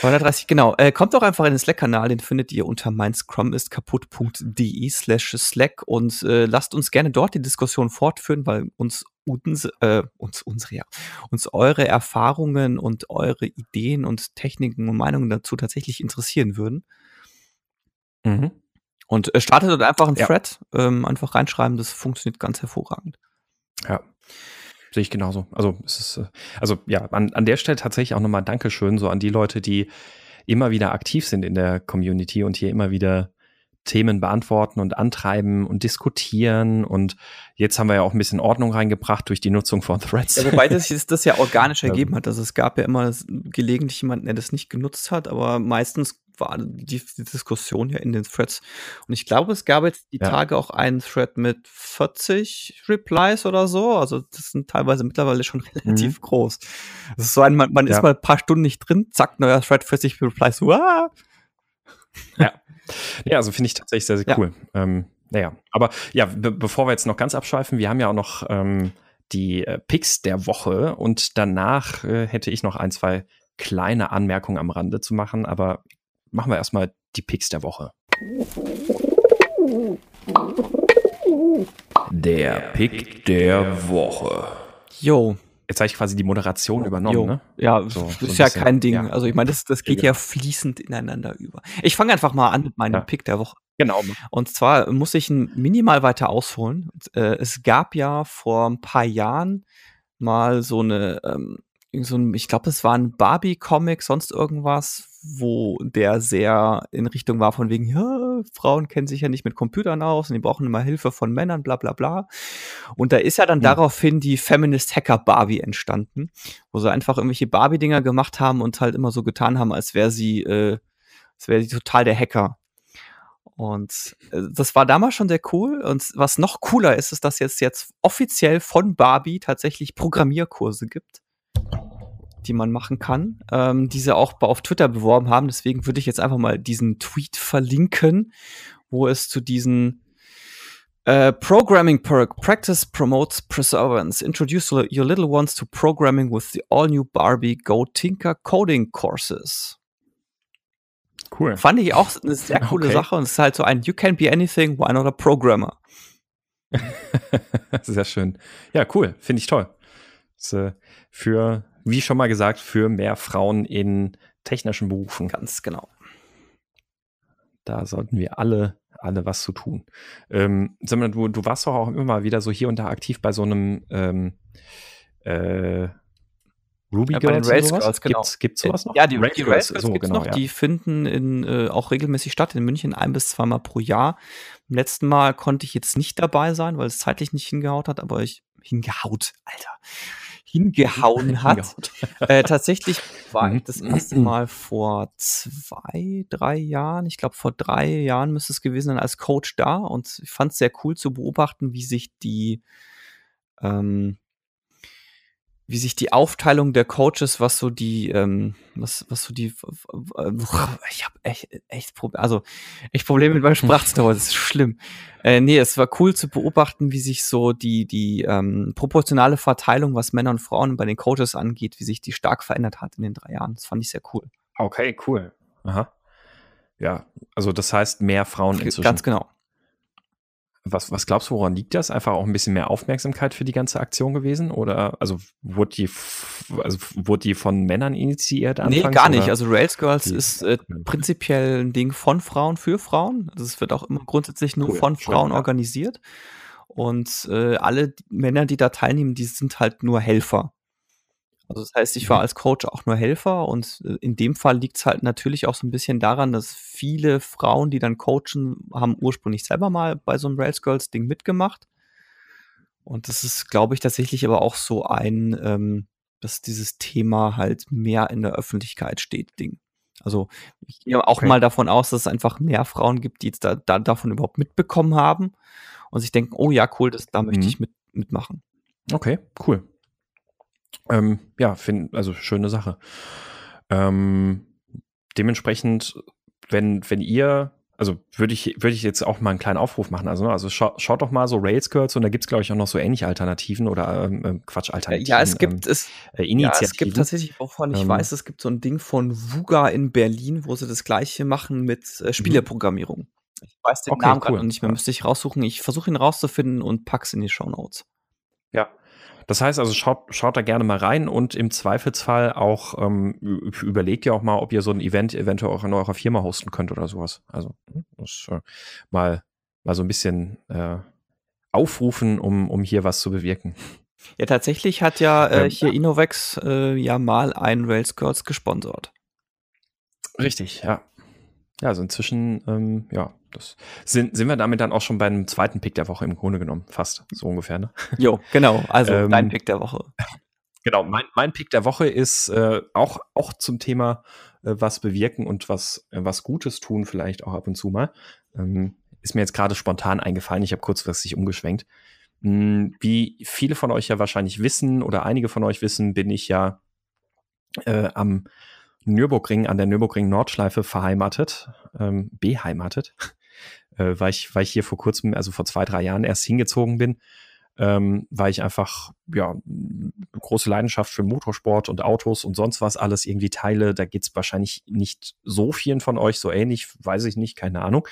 S1: 230, genau. Äh, kommt doch einfach in den Slack-Kanal, den findet ihr unter meinscrumistkaputt.de slash Slack und äh, lasst uns gerne dort die Diskussion fortführen, weil uns, uns, äh, uns unsere, ja, uns eure Erfahrungen und eure Ideen und Techniken und Meinungen dazu tatsächlich interessieren würden. Mhm. Und äh, startet dort einfach einen ja. Thread, ähm, einfach reinschreiben, das funktioniert ganz hervorragend.
S2: Ja. Sehe ich genauso. Also es ist, äh, also ja, an, an der Stelle tatsächlich auch nochmal Dankeschön so an die Leute, die immer wieder aktiv sind in der Community und hier immer wieder Themen beantworten und antreiben und diskutieren. Und jetzt haben wir ja auch ein bisschen Ordnung reingebracht durch die Nutzung von Threads.
S1: Ja, wobei das, das ja organisch ergeben hat. Also es gab ja immer gelegentlich jemanden, der das nicht genutzt hat, aber meistens war die, die, Diskussion ja in den Threads. Und ich glaube, es gab jetzt die ja. Tage auch einen Thread mit 40 Replies oder so. Also das sind teilweise mittlerweile schon relativ mhm. groß. Das ist so ein, man, man ja. ist mal ein paar Stunden nicht drin, zack, neuer Thread, 40 Replies. Wow.
S2: Ja. Ja, also finde ich tatsächlich sehr, sehr ja. cool. Ähm, naja, aber ja, be bevor wir jetzt noch ganz abschweifen, wir haben ja auch noch ähm, die äh, Picks der Woche und danach äh, hätte ich noch ein, zwei kleine Anmerkungen am Rande zu machen, aber machen wir erstmal die Picks der Woche. Der Pick der Woche.
S1: Jo.
S2: Jetzt habe ich quasi die Moderation übernommen, jo. ne?
S1: Ja, so, ist so ja bisschen, kein Ding. Ja. Also ich meine, das, das geht ja fließend ineinander über. Ich fange einfach mal an mit meinem ja. Pick der Woche.
S2: Genau.
S1: Und zwar muss ich minimal weiter ausholen. Äh, es gab ja vor ein paar Jahren mal so eine ähm, so ein, ich glaube, es war ein Barbie-Comic, sonst irgendwas, wo der sehr in Richtung war von wegen, ja, Frauen kennen sich ja nicht mit Computern aus und die brauchen immer Hilfe von Männern, bla bla bla. Und da ist ja dann mhm. daraufhin die Feminist Hacker Barbie entstanden, wo sie einfach irgendwelche Barbie-Dinger gemacht haben und halt immer so getan haben, als wäre sie, äh, als wäre sie total der Hacker. Und äh, das war damals schon sehr cool. Und was noch cooler ist, ist, dass jetzt jetzt offiziell von Barbie tatsächlich Programmierkurse gibt die man machen kann, ähm, die sie auch auf Twitter beworben haben. Deswegen würde ich jetzt einfach mal diesen Tweet verlinken, wo es zu diesen äh, Programming Perk Practice promotes perseverance. Introduce your little ones to programming with the all new Barbie Go Tinker Coding Courses.
S2: Cool.
S1: Fand ich auch eine sehr coole okay. Sache und es ist halt so ein You can be anything, why not a programmer?
S2: sehr schön. Ja, cool. Finde ich toll. Das, äh, für wie schon mal gesagt, für mehr Frauen in technischen Berufen.
S1: Ganz genau.
S2: Da sollten wir alle, alle was zu tun. Ähm, du, du warst doch auch immer mal wieder so hier und da aktiv bei so einem ähm, äh, Ruby
S1: äh, bei den
S2: Girls
S1: Rails? Girls, genau.
S2: Gibt's, gibt's sowas noch?
S1: Ja, die,
S2: Rails Girls,
S1: Girls
S2: so, genau,
S1: noch.
S2: ja.
S1: Die finden in, äh, auch regelmäßig statt in München ein bis zweimal pro Jahr. Beim letzten Mal konnte ich jetzt nicht dabei sein, weil es zeitlich nicht hingehaut hat, aber ich hingehaut, Alter, hingehauen hat. Äh, tatsächlich war
S2: Mhm.
S1: ich das erste Mal vor zwei, drei Jahren, ich glaube vor drei Jahren müsste es gewesen sein, als Coach da und ich fand es sehr cool zu beobachten, wie sich die ähm, wie sich die Aufteilung der Coaches, was so die, ähm, was, was so die, äh, ich habe echt, echt, Prob- also echt Probleme mit meinem Sprachstauer, das ist schlimm. Äh, nee, es war cool zu beobachten, wie sich so die, die ähm, proportionale Verteilung, was Männer und Frauen bei den Coaches angeht, wie sich die stark verändert hat in den drei Jahren. Das fand ich sehr cool.
S2: Okay, cool. Aha. Ja, also das heißt mehr Frauen inzwischen.
S1: Ganz genau.
S2: Was, was glaubst du, woran liegt das? Einfach auch ein bisschen mehr Aufmerksamkeit für die ganze Aktion gewesen? Oder also wurde die, also wurde die von Männern initiiert?
S1: Nee,
S2: anfangs,
S1: gar nicht.
S2: oder?
S1: Also Rails Girls
S2: Die-
S1: ist äh,
S2: Ja.
S1: prinzipiell ein Ding von Frauen für Frauen. Also es wird auch immer grundsätzlich nur
S2: Cool,
S1: von Frauen
S2: ja.
S1: organisiert. Und äh, alle die Männer, die da teilnehmen, die sind halt nur Helfer. Also das heißt, ich war als Coach auch nur Helfer und äh, in dem Fall liegt es halt natürlich auch so ein bisschen daran, dass viele Frauen, die dann coachen, haben ursprünglich selber mal bei so einem Rails Girls Ding mitgemacht. Und das ist, glaube ich, tatsächlich aber auch so ein, ähm, dass dieses Thema halt mehr in der Öffentlichkeit steht, Ding. Also ich gehe auch
S2: Okay.
S1: mal davon aus, dass es einfach mehr Frauen gibt, die jetzt da, da davon überhaupt mitbekommen haben und sich denken, oh ja, cool, das, da möchte
S2: Mhm.
S1: ich mit, mitmachen.
S2: Okay, cool. Ähm, ja, find, also schöne Sache. Ähm, dementsprechend, wenn, wenn ihr, also würde ich, würde ich jetzt auch mal einen kleinen Aufruf machen. Also, ne, also schau, schaut doch mal so Rails Girls und da gibt es, glaube ich, auch noch so ähnliche Alternativen oder ähm, ähm, Quatsch,
S1: Äh,
S2: Alternativen.
S1: Ja, es gibt
S2: ähm,
S1: es,
S2: äh,
S1: ja,
S2: Initiativen.
S1: es gibt tatsächlich, wovon ich
S2: Ähm,
S1: weiß, es gibt so ein Ding von VUGA in Berlin, wo sie das gleiche machen mit äh, Spieleprogrammierung. Ich weiß den
S2: Mhm. Okay,
S1: Namen gerade
S2: cool.
S1: noch nicht mehr,
S2: Ja.
S1: müsste ich raussuchen. Ich versuche ihn rauszufinden und pack's in die Show Notes.
S2: Ja. Das heißt also, schaut, schaut da gerne mal rein und im Zweifelsfall auch ähm, überlegt ihr auch mal, ob ihr so ein Event eventuell auch in eurer Firma hosten könnt oder sowas. Also das, äh, mal, mal so ein bisschen äh, aufrufen, um, um hier was zu bewirken.
S1: Ja, tatsächlich hat ja äh,
S2: Ähm,
S1: hier Innovex äh, ja mal ein Rails Girls gesponsert.
S2: Richtig, ja. Ja, also inzwischen, ähm, ja, das sind, sind wir damit dann auch schon beim zweiten Pick der Woche im Grunde genommen, fast so ungefähr, ne?
S1: Jo, genau. Also
S2: Ähm,
S1: dein Pick der Woche.
S2: Genau, mein, mein Pick der Woche ist äh, auch, auch zum Thema äh, was bewirken und was, äh, was Gutes tun, vielleicht auch ab und zu mal. Ähm, ist mir jetzt gerade spontan eingefallen, ich habe kurzfristig umgeschwenkt. Hm, wie viele von euch ja wahrscheinlich wissen oder einige von euch wissen, bin ich ja äh, am Nürburgring, an der Nürburgring Nordschleife verheimatet, ähm, beheimatet, äh, weil, ich, weil ich hier vor kurzem, also vor zwei, drei Jahren erst hingezogen bin ähm, weil ich einfach ja große Leidenschaft für Motorsport und Autos und sonst was alles irgendwie teile. Da geht's wahrscheinlich nicht so vielen von euch so ähnlich, weiß ich nicht, keine Ahnung.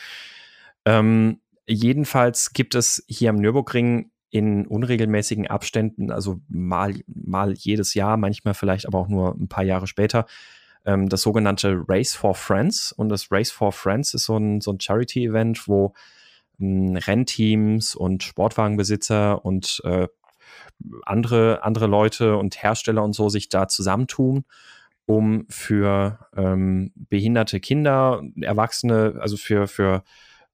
S2: Ähm, jedenfalls gibt es hier am Nürburgring in unregelmäßigen Abständen, also mal, mal jedes Jahr, manchmal vielleicht aber auch nur ein paar Jahre später, ähm, das sogenannte Race for Friends. Und das Race for Friends ist so ein, so ein Charity-Event, wo mh, Rennteams und Sportwagenbesitzer und äh, andere, andere Leute und Hersteller und so sich da zusammentun, um für ähm, behinderte Kinder, Erwachsene, also für, für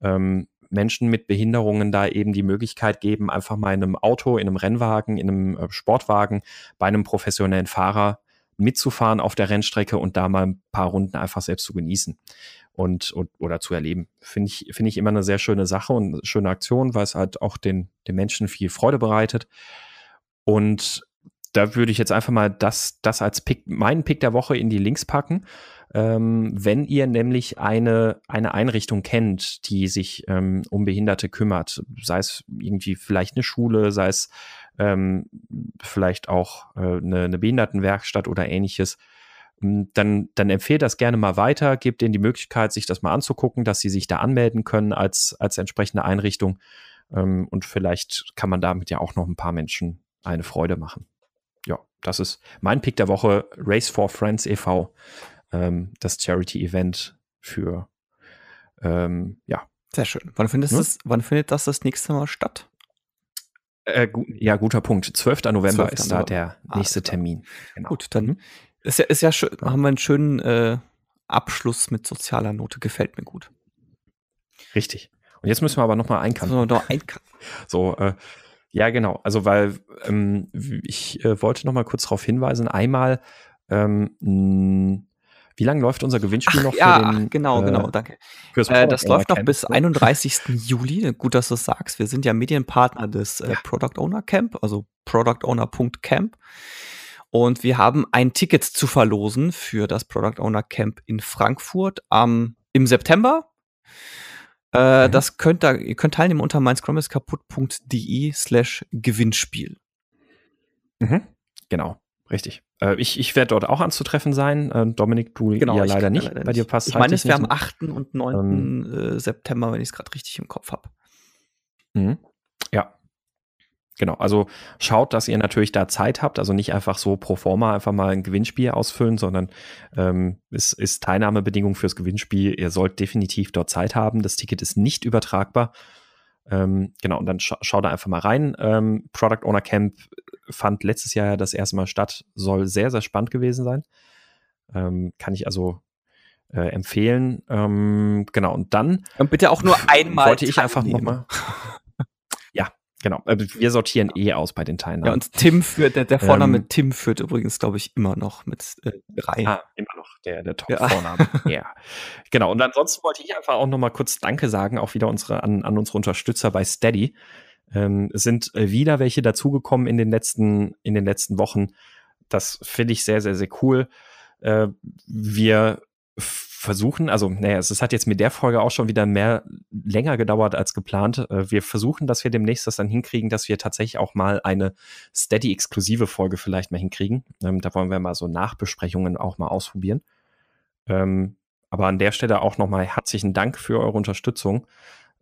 S2: ähm, Menschen mit Behinderungen da eben die Möglichkeit geben, einfach mal in einem Auto, in einem Rennwagen, in einem äh, Sportwagen bei einem professionellen Fahrer mitzufahren auf der Rennstrecke und da mal ein paar Runden einfach selbst zu genießen und, und oder zu erleben. Finde ich, finde ich immer eine sehr schöne Sache und eine schöne Aktion, weil es halt auch den, den Menschen viel Freude bereitet. Und da würde ich jetzt einfach mal das, das als Pick, meinen Pick der Woche in die Links packen. Ähm, wenn ihr nämlich eine, eine Einrichtung kennt, die sich ähm, um Behinderte kümmert, sei es irgendwie vielleicht eine Schule, sei es ähm, vielleicht auch äh, eine, eine Behindertenwerkstatt oder ähnliches, m, dann, dann empfehlt das gerne mal weiter, gebt ihnen die Möglichkeit, sich das mal anzugucken, dass sie sich da anmelden können als, als entsprechende Einrichtung. Ähm, und vielleicht kann man damit ja auch noch ein paar Menschen eine Freude machen. Ja, das ist mein Pick der Woche, Race for Friends e.V., ähm, das Charity-Event für, ähm, ja,
S1: Sehr schön. Wann findet,
S2: Ja.
S1: das, wann findet das das nächste Mal statt?
S2: Äh, gu ja, guter Punkt. 12. November 12. ist da der nächste Termin.
S1: Genau. Gut, dann mhm. ist ja, ist ja schön, haben wir einen schönen äh, Abschluss mit sozialer Note. Gefällt mir gut.
S2: Richtig. Und jetzt müssen wir aber nochmal einkanten.
S1: So, noch einkanten.
S2: So, äh, ja, genau. Also, weil ähm, ich äh, wollte nochmal kurz darauf hinweisen. Einmal, ähm, wie lange läuft unser Gewinnspiel
S1: ach,
S2: noch?
S1: Ja, den, genau, äh, genau, danke. Äh, das läuft noch Camp. bis 31. Juli. Gut, dass du es sagst. Wir sind ja Medienpartner des äh, ja. Product Owner Camp, also productowner.camp. Und wir haben ein Ticket zu verlosen für das Product Owner Camp in Frankfurt am, im September. Mhm. Das könnt ihr, ihr könnt teilnehmen unter meinscrumiskaputt.de slash Gewinnspiel.
S2: Mhm. Genau, richtig. Äh, ich ich werde dort auch anzutreffen sein. Äh, Dominik, du genau, ja leider nicht.
S1: Leider Bei dir passt Ich meine, es wäre am 8. und 9. Ähm, äh, September, wenn ich es gerade richtig im Kopf habe.
S2: Mhm. Ja, Genau, also schaut, dass ihr natürlich da Zeit habt, also nicht einfach so pro forma einfach mal ein Gewinnspiel ausfüllen, sondern ähm, es ist Teilnahmebedingung fürs Gewinnspiel. Ihr sollt definitiv dort Zeit haben. Das Ticket ist nicht übertragbar. Ähm, genau, und dann scha schau da einfach mal rein. Ähm, Product Owner Camp fand letztes Jahr das erste Mal statt, soll sehr, sehr spannend gewesen sein. Ähm, kann ich also äh, empfehlen. Ähm, genau, und dann.
S1: Und bitte auch nur einmal.
S2: Wollte ich einfach nochmal. Genau, also wir sortieren eh aus bei den Teilnahmen.
S1: Ja, und Tim führt, der, der Vorname ähm, Tim führt übrigens, glaube ich, immer noch mit äh, drei.
S2: Ah, immer noch der, der Top-Vorname. Ja. ja. Genau, und ansonsten wollte ich einfach auch nochmal kurz Danke sagen, auch wieder unsere, an, an unsere Unterstützer bei Steady. Ähm, sind äh, wieder welche dazugekommen in den letzten, in den letzten Wochen. Das finde ich sehr, sehr, sehr cool. Äh, wir versuchen, also naja, es, hat jetzt mit der Folge auch schon wieder mehr länger gedauert als geplant. Äh, wir versuchen, dass wir demnächst das dann hinkriegen, dass wir tatsächlich auch mal eine Steady-exklusive Folge vielleicht mal hinkriegen. Ähm, da wollen wir mal so Nachbesprechungen auch mal ausprobieren. Ähm, aber an der Stelle auch nochmal herzlichen Dank für eure Unterstützung.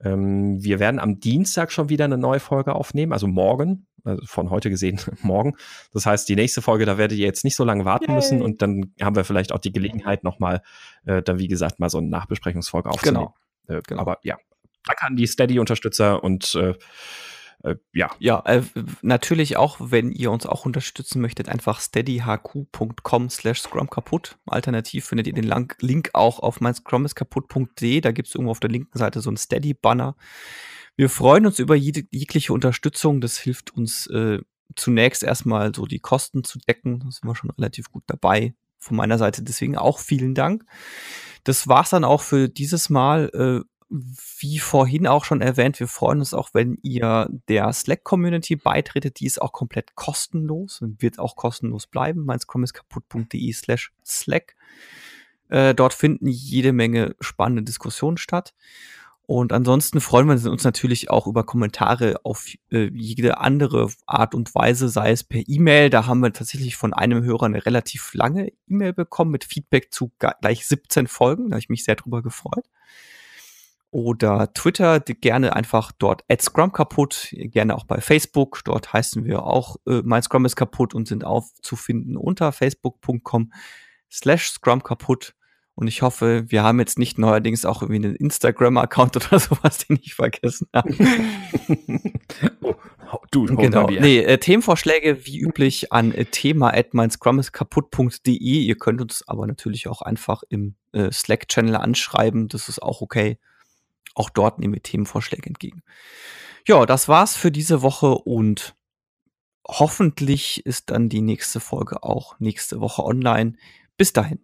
S2: Ähm, wir werden am Dienstag schon wieder eine neue Folge aufnehmen, also morgen, also von heute gesehen morgen. Das heißt, die nächste Folge, da werdet ihr jetzt nicht so lange warten Yay. müssen und dann haben wir vielleicht auch die Gelegenheit nochmal, äh, dann wie gesagt, mal so eine Nachbesprechungsfolge aufzunehmen. Genau. Äh, genau. Aber ja, danke an die Steady-Unterstützer und äh, äh, ja.
S1: Ja, äh, natürlich auch, wenn ihr uns auch unterstützen möchtet, einfach steadyhq.com slash scrum kaputt. Alternativ findet ihr den Link auch auf mein kaputt.de. Da gibt es irgendwo auf der linken Seite so ein Steady-Banner. Wir freuen uns über jede, jegliche Unterstützung. Das hilft uns äh, zunächst erstmal so die Kosten zu decken. Da sind wir schon relativ gut dabei. Von meiner Seite deswegen auch vielen Dank. Das war's dann auch für dieses Mal. Wie vorhin auch schon erwähnt, wir freuen uns auch, wenn ihr der Slack-Community beitretet. Die ist auch komplett kostenlos und wird auch kostenlos bleiben. kaputt.de slash Slack. Äh, dort finden jede Menge spannende Diskussionen statt. Und ansonsten freuen wir uns natürlich auch über Kommentare auf äh, jede andere Art und Weise, sei es per E-Mail. Da haben wir tatsächlich von einem Hörer eine relativ lange E-Mail bekommen mit Feedback zu gleich 17 Folgen. Da habe ich mich sehr drüber gefreut oder Twitter, gerne einfach dort at Scrum kaputt, gerne auch bei Facebook, dort heißen wir auch äh, mein Scrum ist kaputt und sind aufzufinden unter facebook.com slash Scrum kaputt. Und ich hoffe, wir haben jetzt nicht neuerdings auch irgendwie einen Instagram-Account oder sowas, den ich vergessen habe. oh, du, genau. Nee, äh, Themenvorschläge wie üblich an äh, thema at kaputt.de. Ihr könnt uns aber natürlich auch einfach im äh, Slack-Channel anschreiben, das ist auch okay auch dort nehmen wir Themenvorschläge entgegen. Ja, das war's für diese Woche und hoffentlich ist dann die nächste Folge auch nächste Woche online. Bis dahin.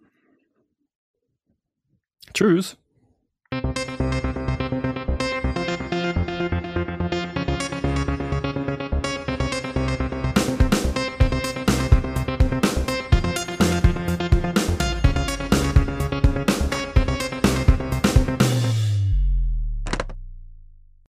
S2: Tschüss.